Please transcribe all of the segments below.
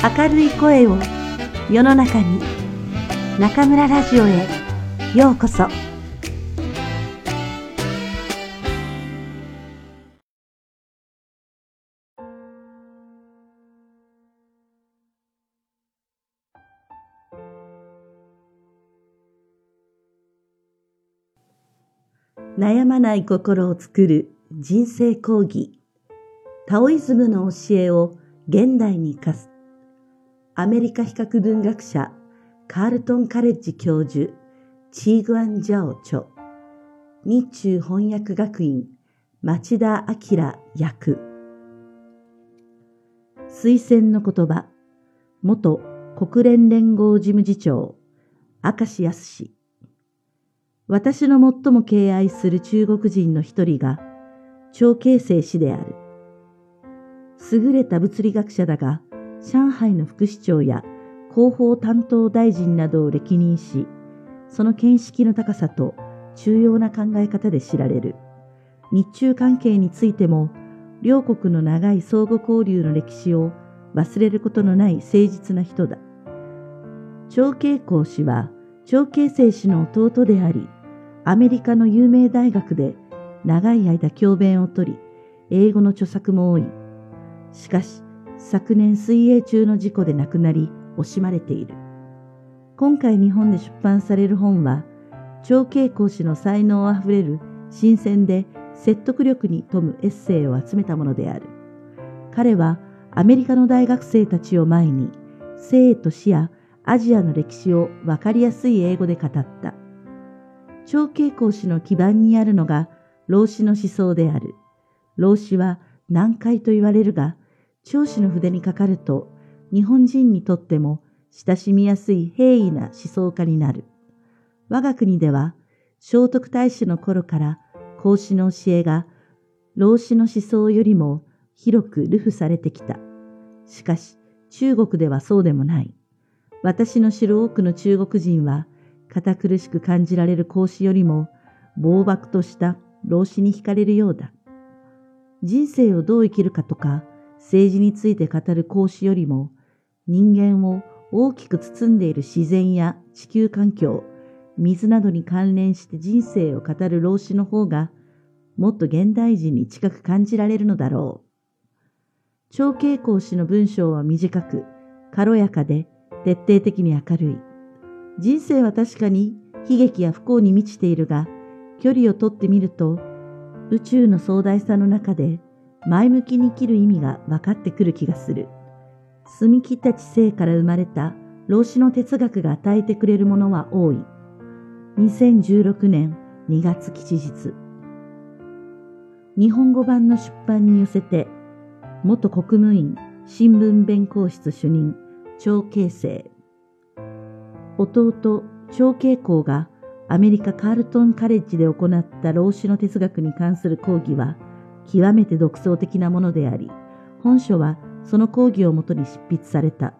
明るい声を世の中に中村ラジオへようこそ。悩まない心を作る人生講義。タオイズムの教えを現代に生かす。アメリカ比較文学者カールトンカレッジ教授チーグアン・ジャオ著日中翻訳学院町田明役。推薦の言葉元国連連合事務次長明石康氏。私の最も敬愛する中国人の一人が長慶生氏である。優れた物理学者だが上海の副市長や広報担当大臣などを歴任し、その見識の高さと重要な考え方で知られる。日中関係についても、両国の長い相互交流の歴史を忘れることのない誠実な人だ。長慶公氏は、長慶生氏の弟であり、アメリカの有名大学で長い間教鞭をとり、英語の著作も多い。しかし、昨年水泳中の事故で亡くなり惜しまれている。今回日本で出版される本は、長慶講師の才能あふれる新鮮で説得力に富むエッセイを集めたものである。彼はアメリカの大学生たちを前に、生と死やアジアの歴史をわかりやすい英語で語った。長慶講師の基盤にあるのが老子の思想である。老子は難解と言われるが、長子の筆にかかると、日本人にとっても親しみやすい平易な思想家になる。我が国では、聖徳太子の頃から孔子の教えが、老子の思想よりも広く流布されてきた。しかし、中国ではそうでもない。私の知る多くの中国人は、堅苦しく感じられる孔子よりも、暴漠とした老子に惹かれるようだ。人生をどう生きるかとか、政治について語る講師よりも人間を大きく包んでいる自然や地球環境、水などに関連して人生を語る老子の方がもっと現代人に近く感じられるのだろう。長慶講師の文章は短く、軽やかで徹底的に明るい。人生は確かに悲劇や不幸に満ちているが、距離をとってみると、宇宙の壮大さの中で前向きに生きる意味が分かってくる気がする。澄み切った知性から生まれた老子の哲学が与えてくれるものは多い。2016年2月吉日。日本語版の出版に寄せて、元国務院新聞弁公室主任長慶生。弟長慶公がアメリカカールトンカレッジで行った老子の哲学に関する講義は、極めて独創的なものであり、本書はその講義をもとに執筆された。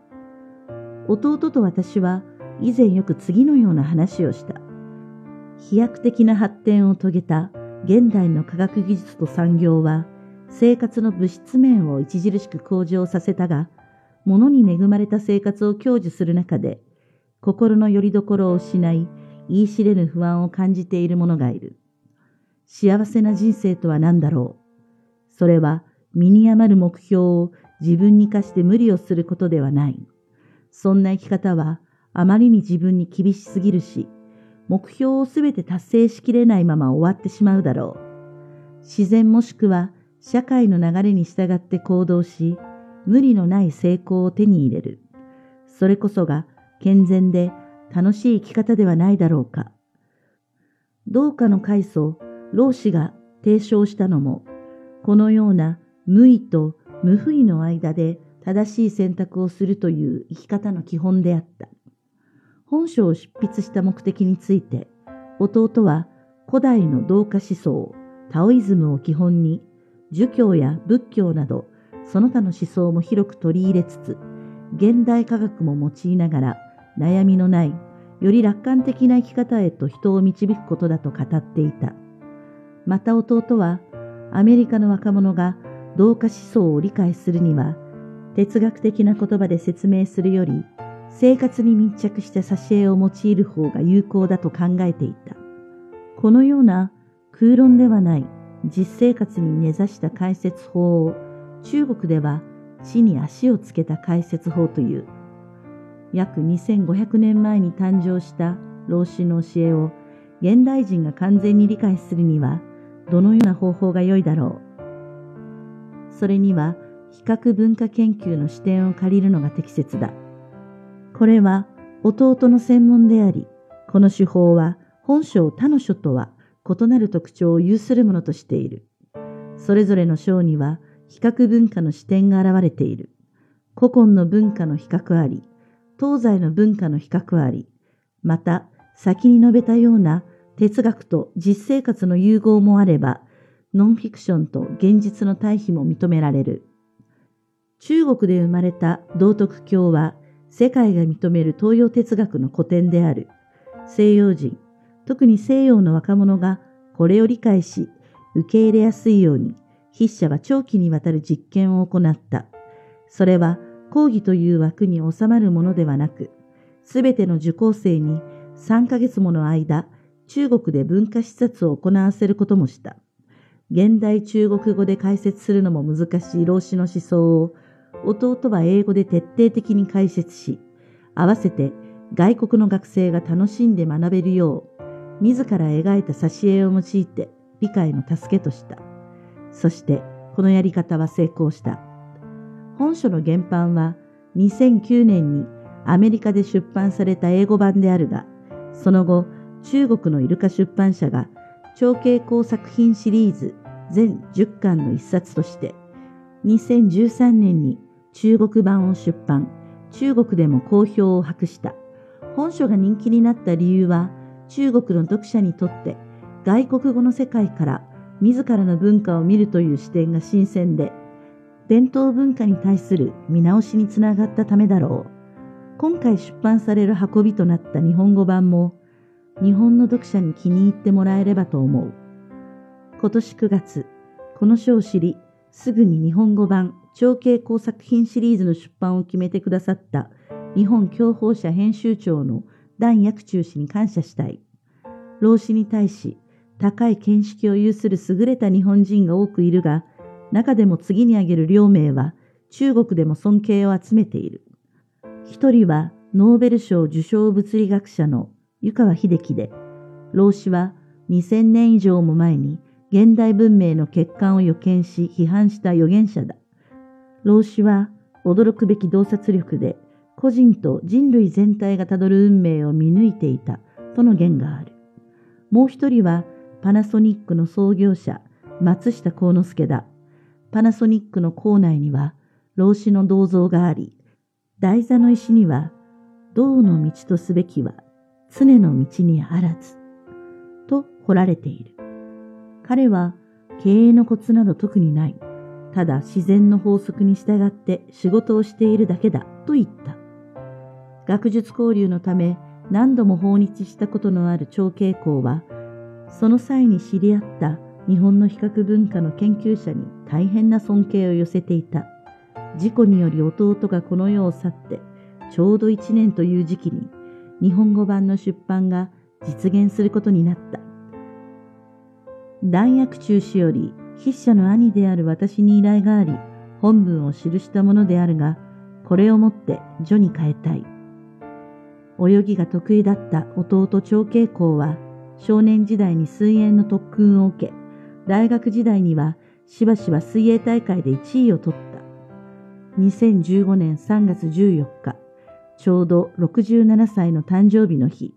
弟と私は以前よく次のような話をした。飛躍的な発展を遂げた現代の科学技術と産業は生活の物質面を著しく向上させたが、物に恵まれた生活を享受する中で、心の拠り所を失い、言い知れぬ不安を感じている者がいる。幸せな人生とは何だろう？それは身に余る目標を自分に課して無理をすることではない。そんな生き方はあまりに自分に厳しすぎるし、目標をすべて達成しきれないまま終わってしまうだろう。自然もしくは社会の流れに従って行動し、無理のない成功を手に入れる。それこそが健全で楽しい生き方ではないだろうか。どうかの階層、老子が提唱したのも、このような無意と無不意の間で正しい選択をするという生き方の基本であった。本書を執筆した目的について、弟は古代の同化思想、タオイズムを基本に、儒教や仏教など、その他の思想も広く取り入れつつ、現代科学も用いながら、悩みのない、より楽観的な生き方へと人を導くことだと語っていた。また弟は、アメリカの若者が同化思想を理解するには、哲学的な言葉で説明するより、生活に密着した挿絵を用いる方が有効だと考えていた。このような空論ではない実生活に根ざした解説法を中国では地に足をつけた解説法という。約2500年前に誕生した老子の教えを現代人が完全に理解するにはどのような方法が良いだろう。それには比較文化研究の視点を借りるのが適切だ。これは弟の専門であり、この手法は本書他の書とは異なる特徴を有するものとしている。それぞれの章には比較文化の視点が現れている。古今の文化の比較あり、東西の文化の比較あり、また先に述べたような哲学と実生活の融合もあれば、ノンフィクションと現実の対比も認められる。中国で生まれた道徳教は、世界が認める東洋哲学の古典である。西洋人、特に西洋の若者がこれを理解し、受け入れやすいように、筆者は長期にわたる実験を行った。それは講義という枠に収まるものではなく、すべての受講生に3ヶ月もの間、中国で文化視察を行わせることもした。現代中国語で解説するのも難しい老子の思想を、弟は英語で徹底的に解説し、合わせて外国の学生が楽しんで学べるよう、自ら描いた挿絵を用いて理解の助けとした。そしてこのやり方は成功した。本書の原版は2009年にアメリカで出版された英語版であるが、その後中国のイルカ出版社が長径工作品シリーズ全10巻の一冊として2013年に中国版を出版、中国でも好評を博した。本書が人気になった理由は中国の読者にとって外国語の世界から自らの文化を見るという視点が新鮮で、伝統文化に対する見直しにつながったためだろう。今回出版される運びとなった日本語版も、日本の読者に気に入ってもらえればと思う。今年9月、この書を知り、すぐに日本語版長径工作品シリーズの出版を決めてくださった日本教法社編集長の段薬中氏に感謝したい。老子に対し高い見識を有する優れた日本人が多くいるが、中でも次に挙げる両名は中国でも尊敬を集めている。一人はノーベル賞受賞物理学者の湯川秀樹で、老子は2000年以上も前に現代文明の欠陥を予見し批判した預言者だ。老子は驚くべき洞察力で個人と人類全体がたどる運命を見抜いていたとの言がある。もう一人はパナソニックの創業者松下幸之助だ。パナソニックの構内には老子の銅像があり、台座の石には道の道とすべきは常の道にあらずと彫られている。彼は経営のコツなど特にない。ただ自然の法則に従って仕事をしているだけだと言った。学術交流のため何度も訪日したことのある長慶公は、その際に知り合った日本の比較文化の研究者に大変な尊敬を寄せていた。事故により弟がこの世を去って、ちょうど一年という時期に日本語版の出版が実現することになった。弾薬中止より筆者の兄である私に依頼があり、本文を記したものであるが、これをもって序に変えたい。泳ぎが得意だった弟長慶公は、少年時代に水泳の特訓を受け、大学時代にはしばしば水泳大会で1位を取った。2015年3月14日、ちょうど67歳の誕生日の日、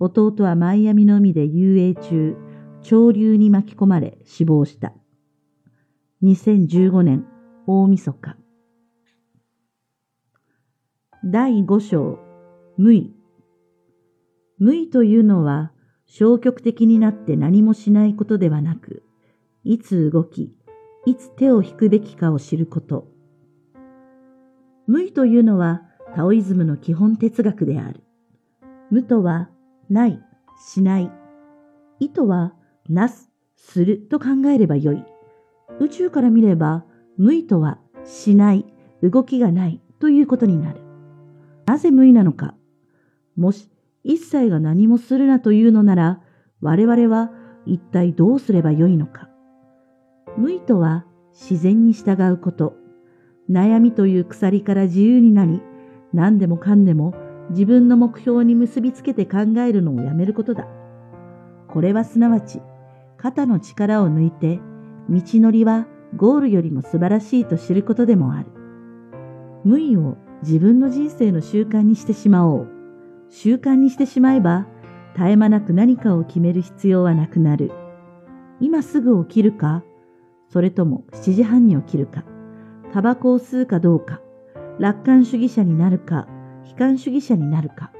弟はマイアミの海で遊泳中、潮流に巻き込まれ死亡した。2015年大晦日。第5章無意。無意というのは消極的になって何もしないことではなく、いつ動き、いつ手を引くべきかを知ること。無意というのはタオイズムの基本哲学である。無とはない、しない。意とはなす、すると考えればよい。宇宙から見れば無意とはしない、動きがないということになる。なぜ無意なのか。もし一切が何もするなというのなら、我々は一体どうすればよいのか。無意とは自然に従うこと。悩みという鎖から自由になり、何でもかんでも自分の目標に結びつけて考えるのをやめることだ。これはすなわち、肩の力を抜いて、道のりはゴールよりも素晴らしいと知ることでもある。無意を自分の人生の習慣にしてしまおう。習慣にしてしまえば、絶え間なく何かを決める必要はなくなる。今すぐ起きるか、それとも7時半に起きるか、タバコを吸うかどうか、楽観主義者になるか、悲観主義者になるか。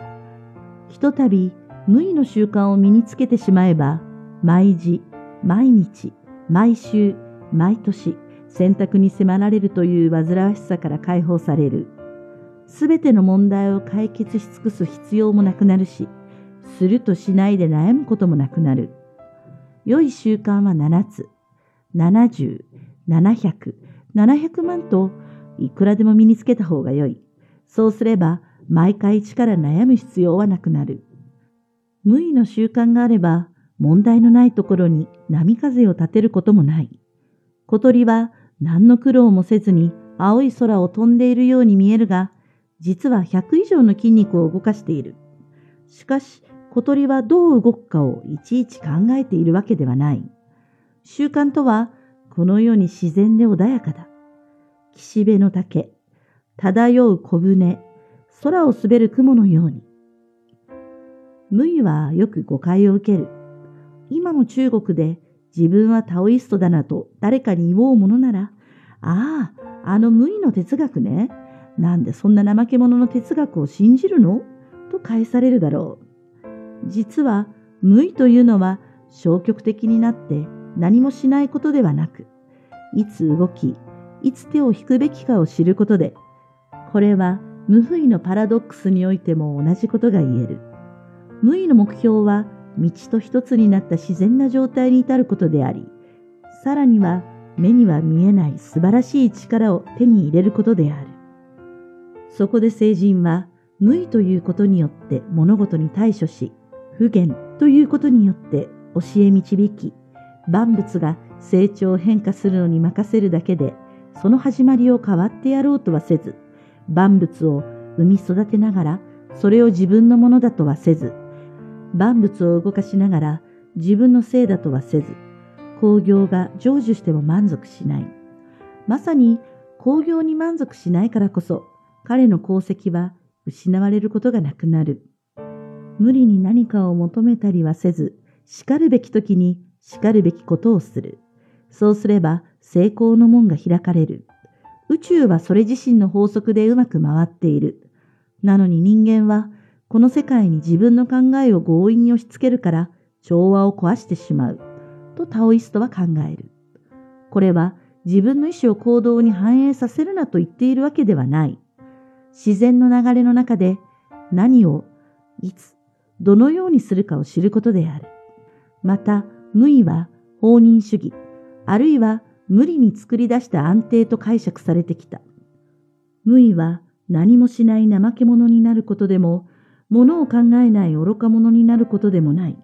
ひとたび無意の習慣を身につけてしまえば、毎時、毎日、毎週、毎年、選択に迫られるという煩わしさから解放される。すべての問題を解決し尽くす必要もなくなるし、するとしないで悩むこともなくなる。良い習慣は7つ。70、700、700万といくらでも身につけた方が良い。そうすれば毎回一から悩む必要はなくなる。無意の習慣があれば問題のないところに波風を立てることもない。小鳥は何の苦労もせずに青い空を飛んでいるように見えるが、実は100以上の筋肉を動かしている。しかし、小鳥はどう動くかをいちいち考えているわけではない。習慣とは、この世に自然で穏やかだ。岸辺の竹、漂う小舟、空を滑る雲のように。無意はよく誤解を受ける。今の中国で自分はタオイストだなと誰かに言おうものなら、ああ、あの無意の哲学ね。なんでそんな怠け者の哲学を信じるの？と返されるだろう。実は無意というのは消極的になって何もしないことではなく、いつ動き、いつ手を引くべきかを知ることで、これは無不意のパラドックスにおいても同じことが言える。無意の目標は道と一つになった自然な状態に至ることであり、さらには目には見えない素晴らしい力を手に入れることである。そこで聖人は、無意ということによって物事に対処し、不言ということによって教え導き、万物が成長変化するのに任せるだけで、その始まりを変わってやろうとはせず、万物を生み育てながら、それを自分のものだとはせず、万物を動かしながら自分のせいだとはせず、工業が成就しても満足しない。まさに工業に満足しないからこそ、彼の功績は失われることがなくなる。無理に何かを求めたりはせず、叱るべき時に叱るべきことをする。そうすれば成功の門が開かれる。宇宙はそれ自身の法則でうまく回っている。なのに人間はこの世界に自分の考えを強引に押し付けるから調和を壊してしまう。とタオイストは考える。これは自分の意思を行動に反映させるなと言っているわけではない。自然の流れの中で何を、いつ、どのようにするかを知ることである。また、無意は放任主義、あるいは無理に作り出した安定と解釈されてきた。無意は何もしない怠け者になることでも、物を考えない愚か者になることでもない。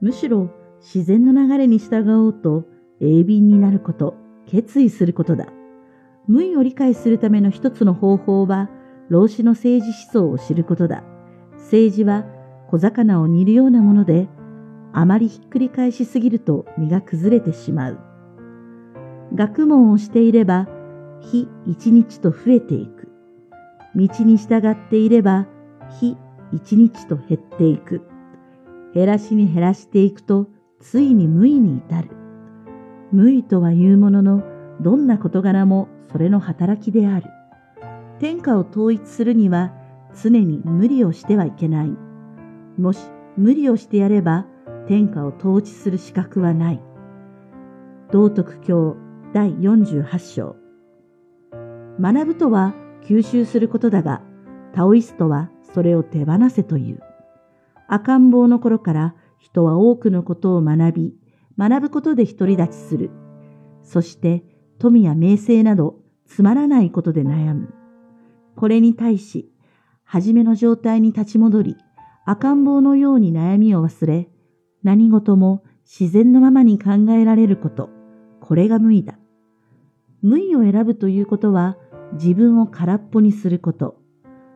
むしろ自然の流れに従おうと鋭敏になること、決意することだ。無意を理解するための一つの方法は、老子の政治思想を知ることだ。政治は小魚を煮るようなもので、あまりひっくり返しすぎると身が崩れてしまう。学問をしていれば、日一日と増えていく。道に従っていれば、日一日と減っていく。減らしに減らしていくと、ついに無意に至る。無意とは言うものの、どんな事柄もそれの働きである。天下を統一するには常に無理をしてはいけない。もし無理をしてやれば天下を統治する資格はない。道徳教第48章。学ぶとは吸収することだが、タオイストはそれを手放せという。赤ん坊の頃から人は多くのことを学び、学ぶことで独り立ちする。そして富や名声などつまらないことで悩む。これに対し、初めの状態に立ち戻り、赤ん坊のように悩みを忘れ、何事も自然のままに考えられること、これが無意だ。無意を選ぶということは、自分を空っぽにすること。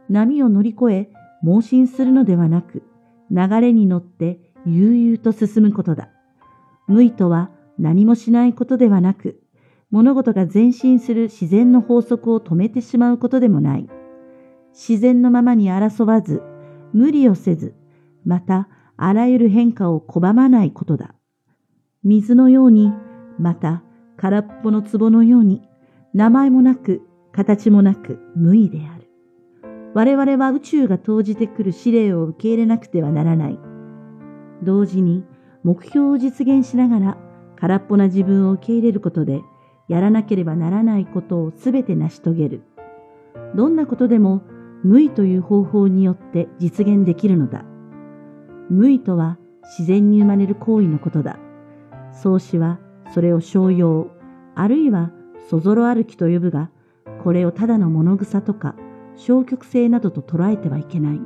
波を乗り越え、盲信するのではなく、流れに乗って悠々と進むことだ。無意とは何もしないことではなく、物事が前進する自然の法則を止めてしまうことでもない。自然のままに争わず、無理をせず、またあらゆる変化を拒まないことだ。水のように、また空っぽの壺のように、名前もなく、形もなく無意である。我々は宇宙が投じてくる指令を受け入れなくてはならない。同時に目標を実現しながら空っぽな自分を受け入れることで、やらなければならないことをすべて成し遂げる。どんなことでも無意という方法によって実現できるのだ。無意とは自然に生まれる行為のことだ。創始はそれを商用、あるいはそぞろ歩きと呼ぶが、これをただの物草とか消極性などと捉えてはいけない。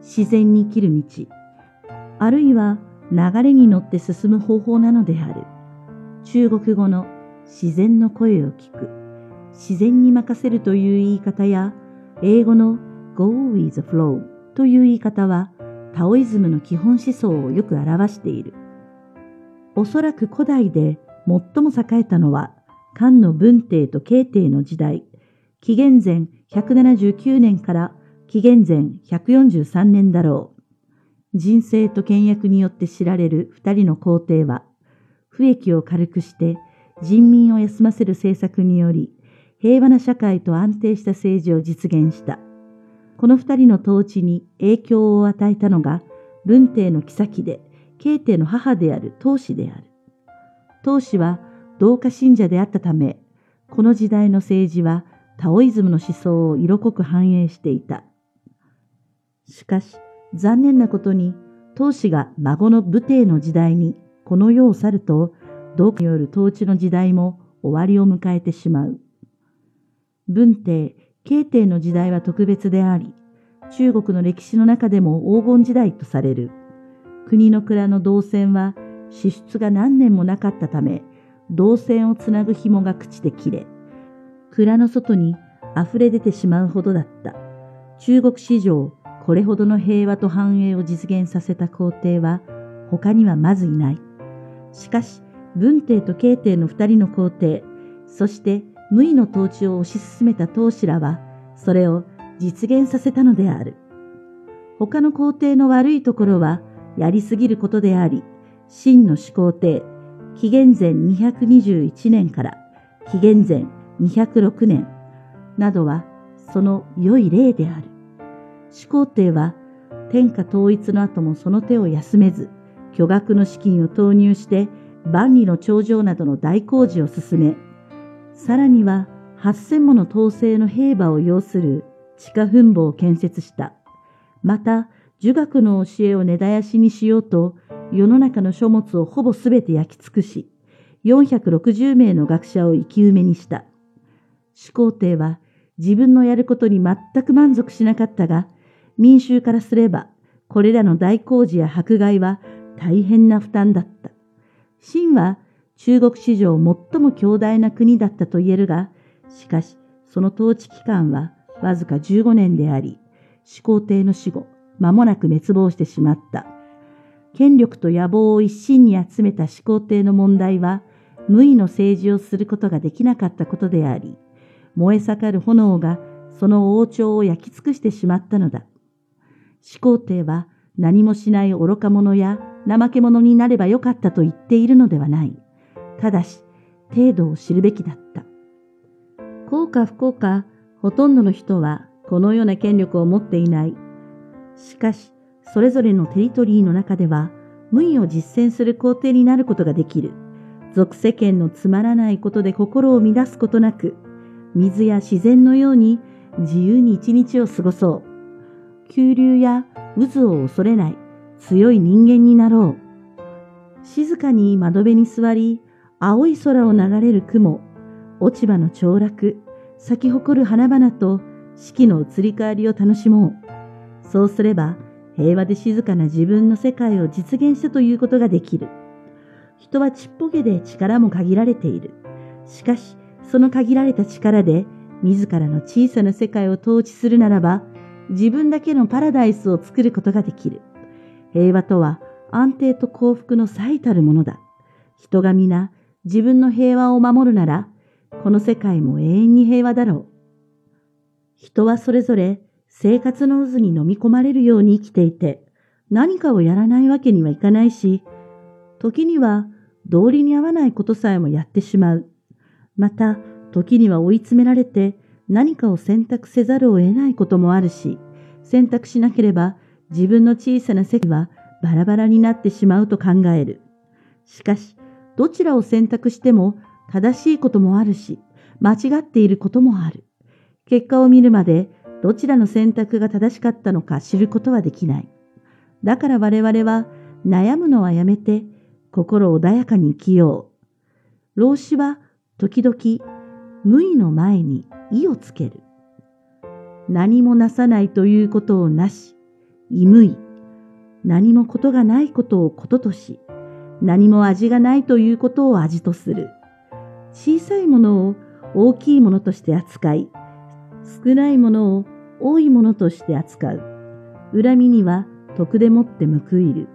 自然に生きる道、あるいは流れに乗って進む方法なのである。中国語の自然の声を聞く、自然に任せるという言い方や、英語の go with the flow という言い方は、タオイズムの基本思想をよく表している。おそらく古代で最も栄えたのは、漢の文帝と慶帝の時代、紀元前179年から紀元前143年だろう。人生と倹約によって知られる二人の皇帝は、不益を軽くして人民を休ませる政策により、平和な社会と安定した政治を実現した。この二人の統治に影響を与えたのが、文帝の妃で、慶帝の母である当子である。当子は同化信者であったため、この時代の政治はタオイズムの思想を色濃く反映していた。しかし、残念なことに、当子が孫の武帝の時代にこの世を去ると、同化による統治の時代も終わりを迎えてしまう。文帝、慶帝の時代は特別であり、中国の歴史の中でも黄金時代とされる。国の蔵の銅線は支出が何年もなかったため、銅線をつなぐ紐が朽ちて切れ、蔵の外に溢れ出てしまうほどだった。中国史上、これほどの平和と繁栄を実現させた皇帝は他にはまずいない。しかし、文帝と慶帝の二人の皇帝、そして無為の統治を推し進めた当主らは、それを実現させたのである。他の皇帝の悪いところは、やりすぎることであり、真の始皇帝、紀元前221年から紀元前206年などは、その良い例である。始皇帝は天下統一の後もその手を休めず、巨額の資金を投入して万里の長城などの大工事を進め、さらには8000もの統制の兵馬を要する地下墳墓を建設した。また、儒学の教えを根絶やしにしようと、世の中の書物をほぼすべて焼き尽くし、460名の学者を生き埋めにした。始皇帝は自分のやることに全く満足しなかったが、民衆からすれば、これらの大工事や迫害は大変な負担だった。秦は中国史上最も強大な国だったと言えるが、しかしその統治期間はわずか15年であり、始皇帝の死後、間もなく滅亡してしまった。権力と野望を一身に集めた始皇帝の問題は、無意の政治をすることができなかったことであり、燃え盛る炎がその王朝を焼き尽くしてしまったのだ。始皇帝は何もしない愚か者や怠け者になればよかったと言っているのではない。ただし、程度を知るべきだった。幸か不幸か、ほとんどの人はこのような権力を持っていない。しかし、それぞれのテリトリーの中では、無意を実践する皇帝になることができる。俗世間のつまらないことで心を乱すことなく、水や自然のように自由に一日を過ごそう。急流や渦を恐れない強い人間になろう。静かに窓辺に座り、青い空を流れる雲、落ち葉の凋落、咲き誇る花々と四季の移り変わりを楽しもう。そうすれば、平和で静かな自分の世界を実現したということができる。人はちっぽけで力も限られている。しかし、その限られた力で、自らの小さな世界を統治するならば、自分だけのパラダイスを作ることができる。平和とは安定と幸福の最たるものだ。人が皆自分の平和を守るなら、この世界も永遠に平和だろう。人はそれぞれ生活の渦に飲み込まれるように生きていて、何かをやらないわけにはいかないし、時には道理に合わないことさえもやってしまう。また、時には追い詰められて何かを選択せざるを得ないこともあるし、選択しなければ自分の小さな世界はバラバラになってしまうと考える。しかし、どちらを選択しても正しいこともあるし、間違っていることもある。結果を見るまでどちらの選択が正しかったのか知ることはできない。だから我々は悩むのはやめて心穏やかに生きよう。老子は時々無意の前に意をつける。何もなさないということをなし、い無い。何もことがないことをこととし、何も味がないということを味とする。小さいものを大きいものとして扱い、少ないものを多いものとして扱う。恨みには徳でもって報いる。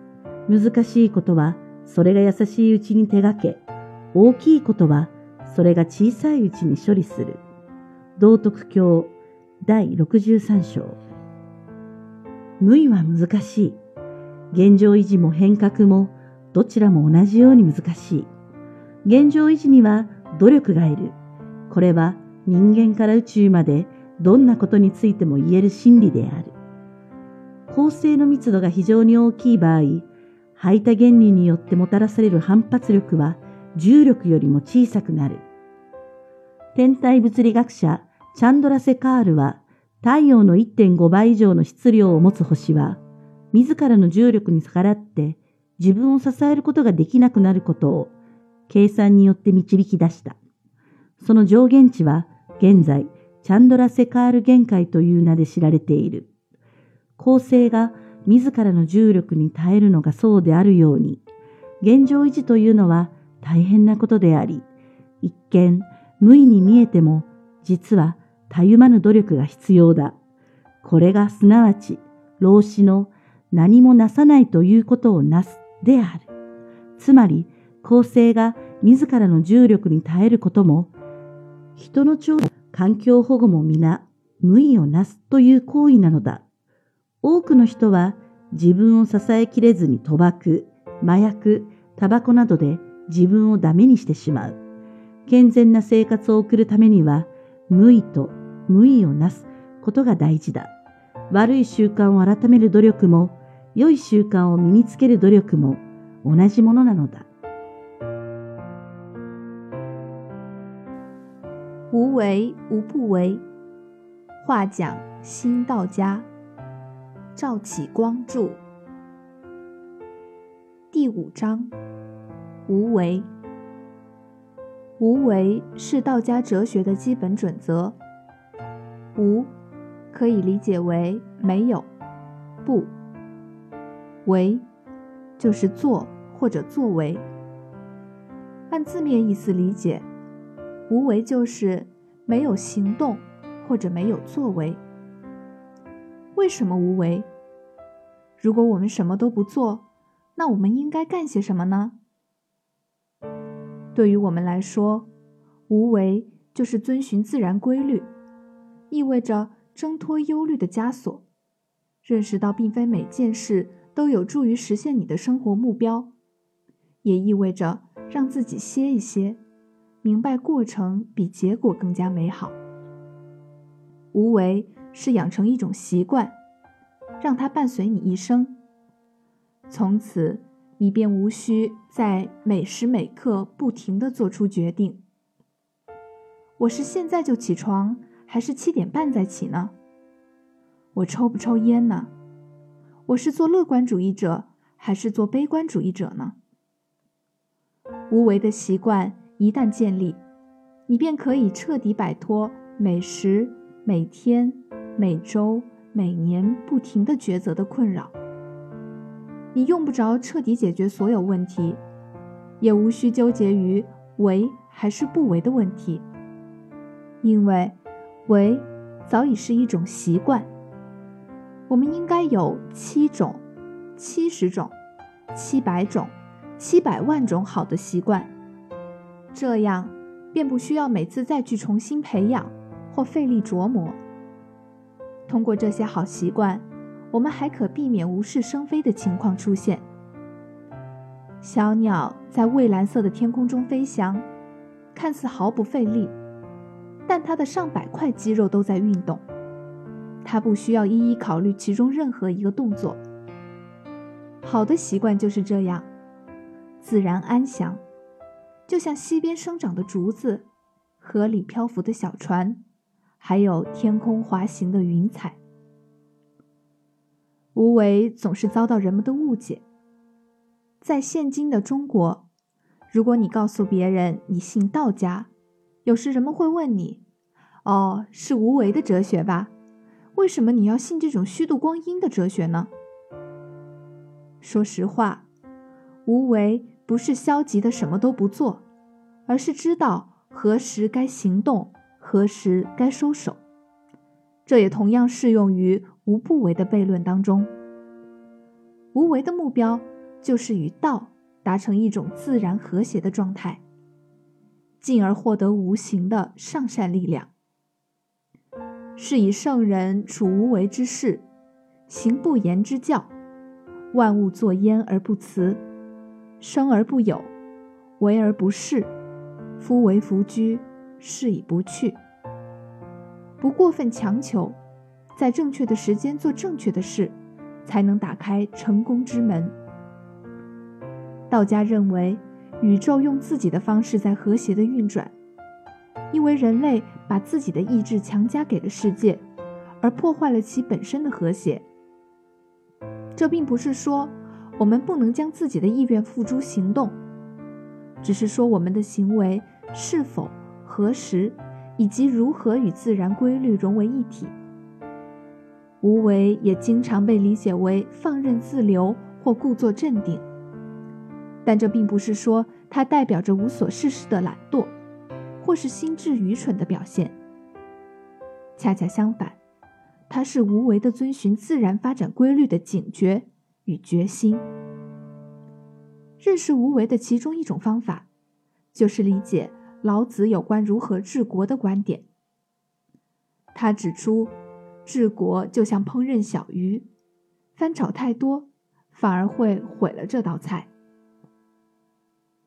難しいことはそれが優しいうちに手がけ、大きいことはそれが小さいうちに処理する。道徳教第63章。無意は難しい。現状維持も変革もどちらも同じように難しい。現状維持には努力がいる。これは人間から宇宙までどんなことについても言える真理である。構成の密度が非常に大きい場合、排他原理によってもたらされる反発力は重力よりも小さくなる。天体物理学者チャンドラセカールは太陽の1.5倍以上の質量を持つ星は自らの重力に逆らって自分を支えることができなくなることを計算によって導き出した。その上限値は現在チャンドラセカール限界という名で知られている。構成が自らの重力に耐えるのがそうであるように、現状維持というのは大変なことであり、一見無意に見えても、実はたゆまぬ努力が必要だ。これがすなわち、老子の何もなさないということをなすである。つまり、構成が自らの重力に耐えることも、人の長環境保護も皆無意をなすという行為なのだ。多くの人は自分を支えきれずに賭博、麻薬、タバコなどで自分をダメにしてしまう。健全な生活を送るためには無意と無意をなすことが大事だ。悪い習慣を改める努力も良い習慣を身につける努力も同じものなのだ。无为无不为，话讲新道家。赵启光著。第五章：无为。无为是道家哲学的基本准则。无可以理解为没有，不为就是做或者作为。按字面意思理解。无为就是没有行动，或者没有作为。为什么无为？如果我们什么都不做，那我们应该干些什么呢？对于我们来说，无为就是遵循自然规律，意味着挣脱忧虑的枷锁，认识到并非每件事都有助于实现你的生活目标，也意味着让自己歇一歇。明白过程比结果更加美好。无为是养成一种习惯，让它伴随你一生。从此，你便无需在每时每刻不停地做出决定：我是现在就起床，还是七点半再起呢？我抽不抽烟呢？我是做乐观主义者，还是做悲观主义者呢？无为的习惯。一旦建立，你便可以彻底摆脱每时、每天、每周、每年不停的抉择的困扰。你用不着彻底解决所有问题，也无需纠结于为还是不为的问题，因为为早已是一种习惯。我们应该有七种、七十种、七百种、七百万种好的习惯，这样便不需要每次再去重新培养或费力琢磨。通过这些好习惯。我们还可避免无事生非的情况出现。小鸟在蔚蓝色的天空中飞翔，看似毫不费力，但它的上百块肌肉都在运动。它不需要一一考虑其中任何一个动作。好的习惯就是这样，自然安详，就像溪边生长的竹子，河里漂浮的小船，还有天空滑行的云彩。无为总是遭到人们的误解。在现今的中国，如果你告诉别人你信道家，有时人们会问你：“哦，是无为的哲学吧？为什么你要信这种虚度光阴的哲学呢？”说实话，无为不是消极的什么都不做，而是知道何时该行动，何时该收手。这也同样适用于无不为的悖论当中。无为的目标就是与道达成一种自然和谐的状态，进而获得无形的上善力量。是以圣人处无为之事，行不言之教，万物作焉而不辞，生而不有，为而不恃，夫为弗居，是以不去。不过分强求，在正确的时间做正确的事，才能打开成功之门。道家认为，宇宙用自己的方式在和谐的运转，因为人类把自己的意志强加给了世界，而破坏了其本身的和谐。这并不是说我们不能将自己的意愿付诸行动，只是说我们的行为是否何时。以及如何与自然规律融为一体。无为也经常被理解为放任自流或故作镇定，但这并不是说它代表着无所事事的懒惰，或是心智愚蠢的表现。恰恰相反，它是无为的遵循自然发展规律的警觉与决心。认识无为的其中一种方法，就是理解。老子有关如何治国的观点。他指出，治国就像烹饪小鱼，翻炒太多，反而会毁了这道菜。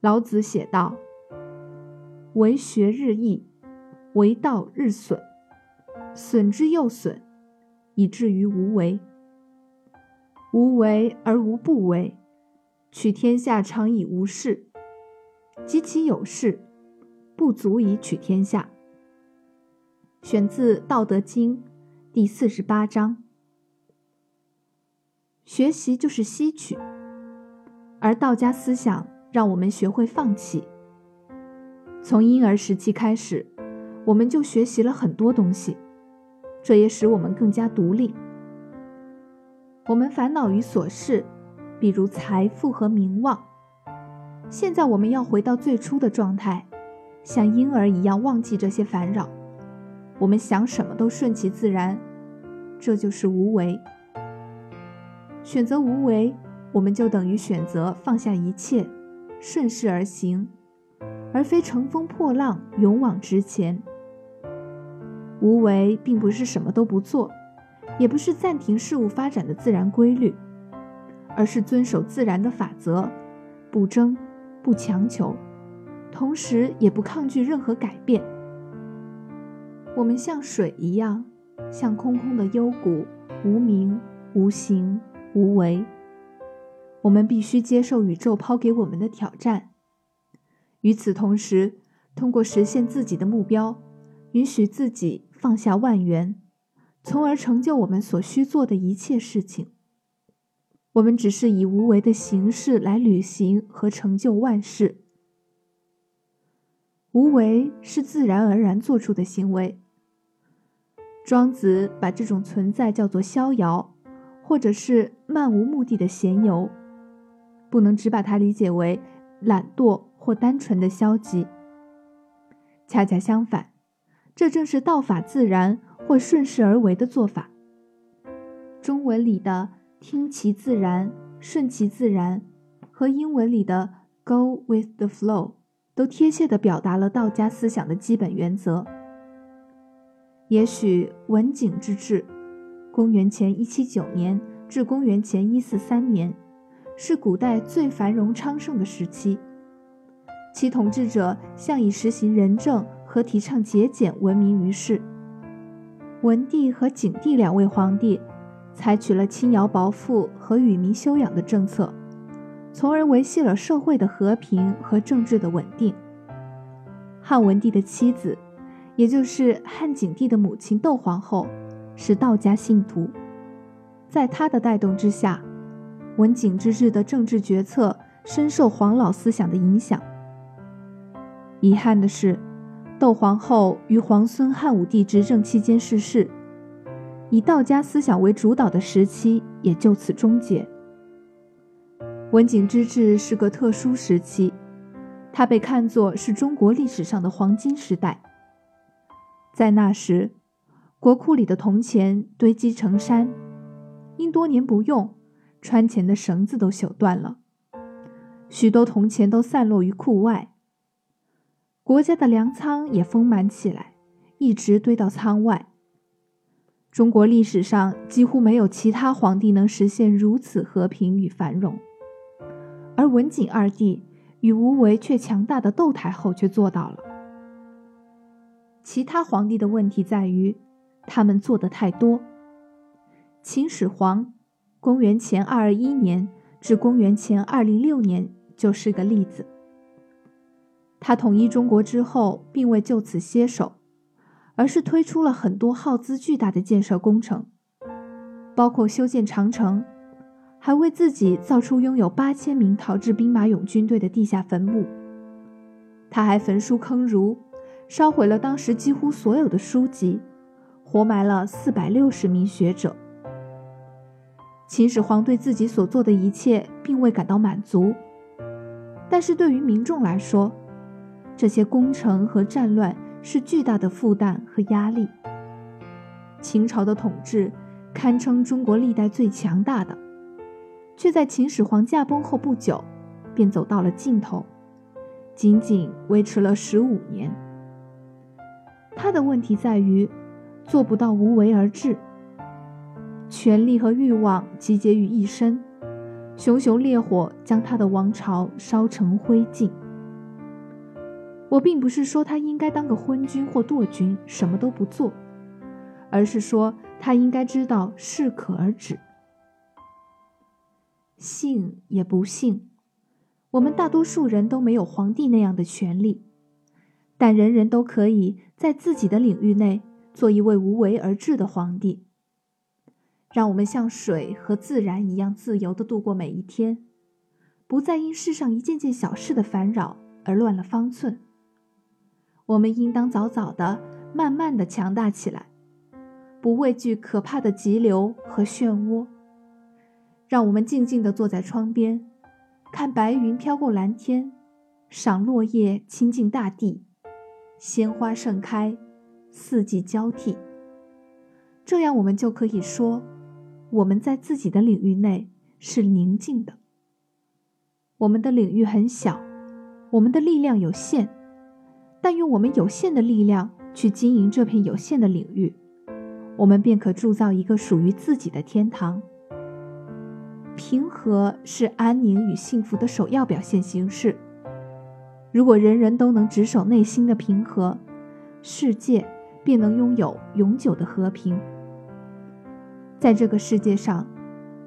老子写道：“为学日益，为道日损，损之又损，以至于无为。无为而无不为，取天下常以无事，及其有事。”不足以取天下。选自《道德经》第四十八章。学习就是吸取，而道家思想让我们学会放弃。从婴儿时期开始，我们就学习了很多东西，这也使我们更加独立。我们烦恼于琐事，比如财富和名望。现在我们要回到最初的状态。像婴儿一样忘记这些烦扰，我们想什么都顺其自然，这就是无为。选择无为，我们就等于选择放下一切，顺势而行，而非乘风破浪，勇往直前。无为并不是什么都不做，也不是暂停事物发展的自然规律，而是遵守自然的法则，不争，不强求。同时，也不抗拒任何改变。我们像水一样，像空空的幽谷，无名、无形、无为。我们必须接受宇宙抛给我们的挑战。与此同时，通过实现自己的目标，允许自己放下万缘，从而成就我们所需做的一切事情。我们只是以无为的形式来履行和成就万事。无为是自然而然做出的行为，庄子把这种存在叫做逍遥，或者是漫无目的的闲游，不能只把它理解为懒惰或单纯的消极。恰恰相反，这正是道法自然或顺势而为的做法。中文里的“听其自然”“顺其自然”和英文里的 “go with the flow” 都贴切地表达了道家思想的基本原则。也许文景之治，公元前一七九年至公元前一四三年，是古代最繁荣昌盛的时期。其统治者向以实行仁政和提倡节俭闻名于世。文帝和景帝两位皇帝。采取了轻徭薄赋和与民休养的政策，从而维系了社会的和平和政治的稳定。汉文帝的妻子，也就是汉景帝的母亲窦皇后，是道家信徒，在她的带动之下，文景之治的政治决策深受黄老思想的影响。遗憾的是，窦皇后于皇孙汉武帝执政期间逝世。以道家思想为主导的时期也就此终结。文景之治是个特殊时期，它被看作是中国历史上的黄金时代。在那时，国库里的铜钱堆积成山，因多年不用，穿钱的绳子都朽断了，许多铜钱都散落于库外。国家的粮仓也丰满起来，一直堆到仓外。中国历史上几乎没有其他皇帝能实现如此和平与繁荣，而文景二帝与无为却强大的窦太后却做到了。其他皇帝的问题在于，他们做的太多。秦始皇，公元前二二一年至公元前二零六年就是个例子。他统一中国之后，并未就此歇手。而是推出了很多耗资巨大的建设工程，包括修建长城，还为自己造出拥有八千名陶制兵马俑军队的地下坟墓。他还焚书坑儒，烧毁了当时几乎所有的书籍，活埋了四百六十名学者。秦始皇对自己所做的一切并未感到满足，但是对于民众来说，这些工程和战乱。是巨大的负担和压力。秦朝的统治堪称中国历代最强大的，却在秦始皇驾崩后不久，便走到了尽头，仅仅维持了十五年。他的问题在于，做不到无为而治，权力和欲望集结于一身，熊熊烈火将他的王朝烧成灰烬。我并不是说他应该当个昏君或惰君，什么都不做，而是说他应该知道适可而止。幸也不幸，我们大多数人都没有皇帝那样的权利，但人人都可以在自己的领域内做一位无为而治的皇帝。让我们像水和自然一样自由地度过每一天，不再因世上一件件小事的烦扰而乱了方寸。我们应当早早的、慢慢的强大起来，不畏惧可怕的急流和漩涡。让我们静静的坐在窗边，看白云飘过蓝天，赏落叶亲近大地，鲜花盛开，四季交替。这样，我们就可以说，我们在自己的领域内是宁静的。我们的领域很小，我们的力量有限。但用我们有限的力量去经营这片有限的领域，我们便可铸造一个属于自己的天堂。平和是安宁与幸福的首要表现形式。如果人人都能执守内心的平和，世界便能拥有永久的和平。在这个世界上，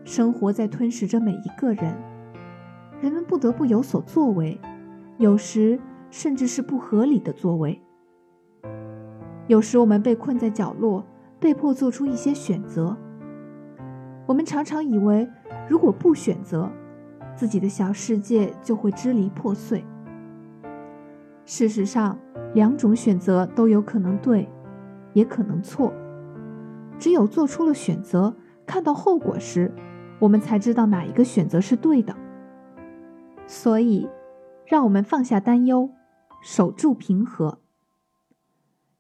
生活在吞噬着每一个人，人们不得不有所作为，有时。甚至是不合理的作为。有时我们被困在角落，被迫做出一些选择。我们常常以为，如果不选择，自己的小世界就会支离破碎。事实上，两种选择都有可能对，也可能错。只有做出了选择，看到后果时，我们才知道哪一个选择是对的。所以，让我们放下担忧，守住平和。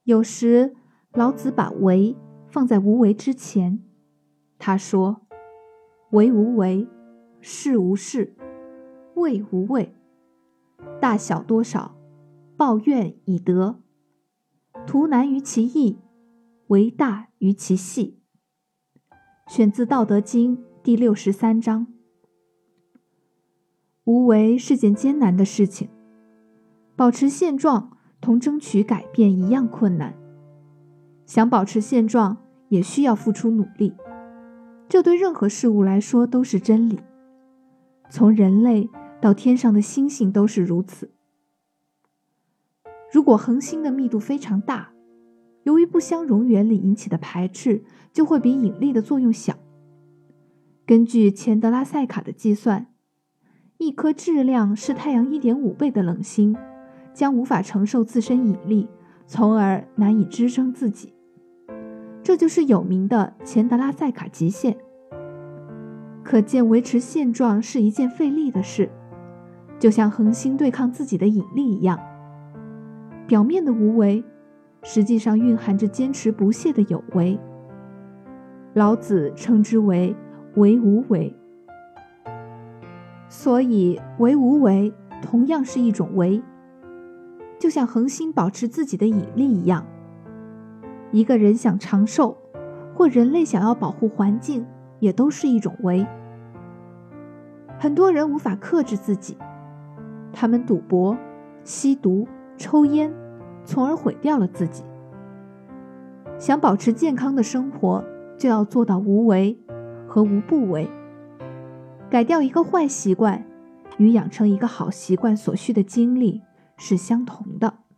有时，老子把“为”放在“无为”之前。他说：“为无为，事无事，为无畏。大小多少，抱怨以德。图难于其易，为大于其细。”选自《道德经》第六十三章。无为是件艰难的事情，保持现状。同争取改变一样困难。想保持现状，也需要付出努力。这对任何事物来说都是真理。从人类到天上的星星都是如此。如果恒星的密度非常大，由于不相容原理引起的排斥就会比引力的作用小。根据钱德拉塞卡的计算，一颗质量是太阳一点五倍的冷星。将无法承受自身引力，从而难以支撑自己。这就是有名的钱德拉塞卡极限。可见，维持现状是一件费力的事，就像恒星对抗自己的引力一样。表面的无为，实际上蕴含着坚持不懈的有为。老子称之为“为无为”，所以“为无为”同样是一种为。就像恒星保持自己的引力一样，一个人想长寿，或人类想要保护环境，也都是一种为。很多人无法克制自己，他们赌博、吸毒、抽烟，从而毁掉了自己。想保持健康的生活，就要做到无为和无不为。改掉一个坏习惯，与养成一个好习惯所需的精力。是相同的。